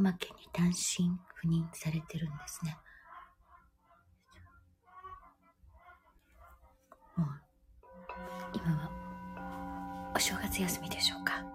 間県に単身赴任されてるんですね。もう、今は、お正月休みでしょうか。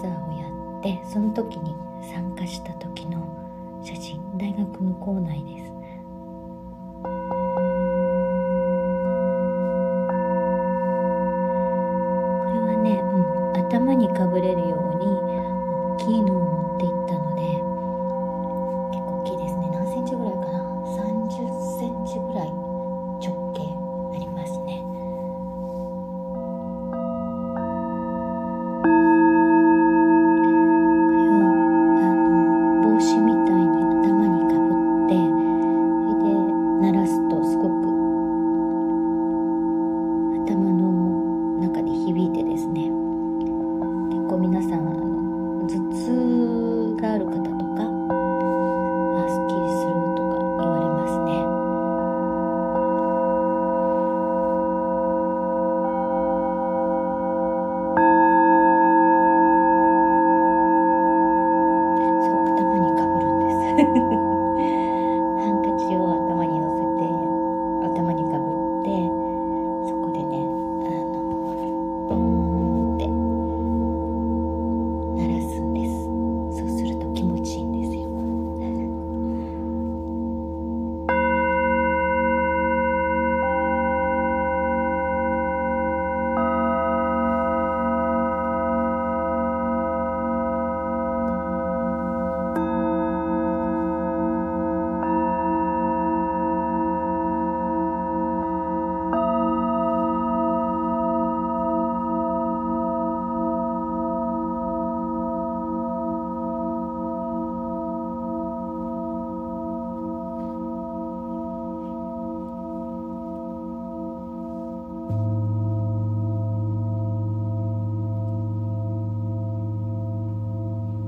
ザーをやってその時に参加した時の写真。大学の校内です。これはね、うん、頭にかぶれるよ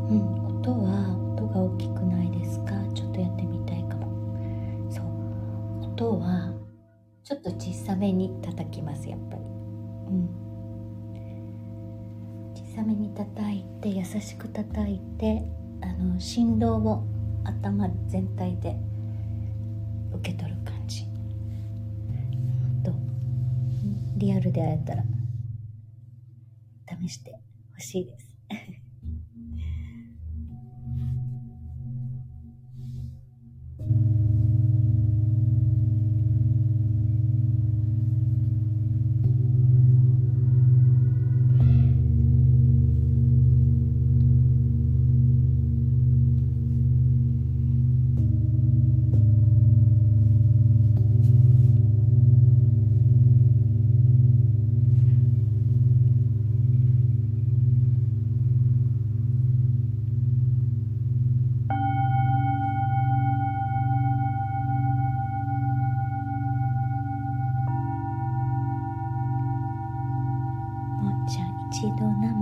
うん。音は音が大きくないですか？ちょっとやってみたいかも。そう。音はちょっと小さめに叩きますやっぱり。うん。小さめに叩いて優しく叩いてあの振動を頭全体で受け取る感じ。とリアルで会えたら試してほしいです。度涙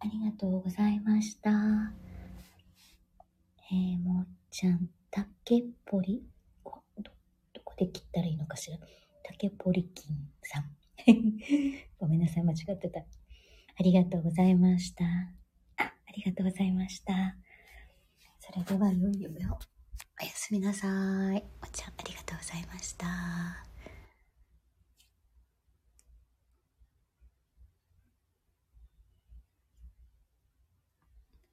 ありがとうございました。えー、もっちゃん、竹ポリ、ど、どこで切ったらいいのかしら？竹ポリキンさん。ごめんなさい、間違ってた。ありがとうございました。あ、ありがとうございました。それでは、良い夢を。おやすみなさい。おっちゃん、ありがとうございました。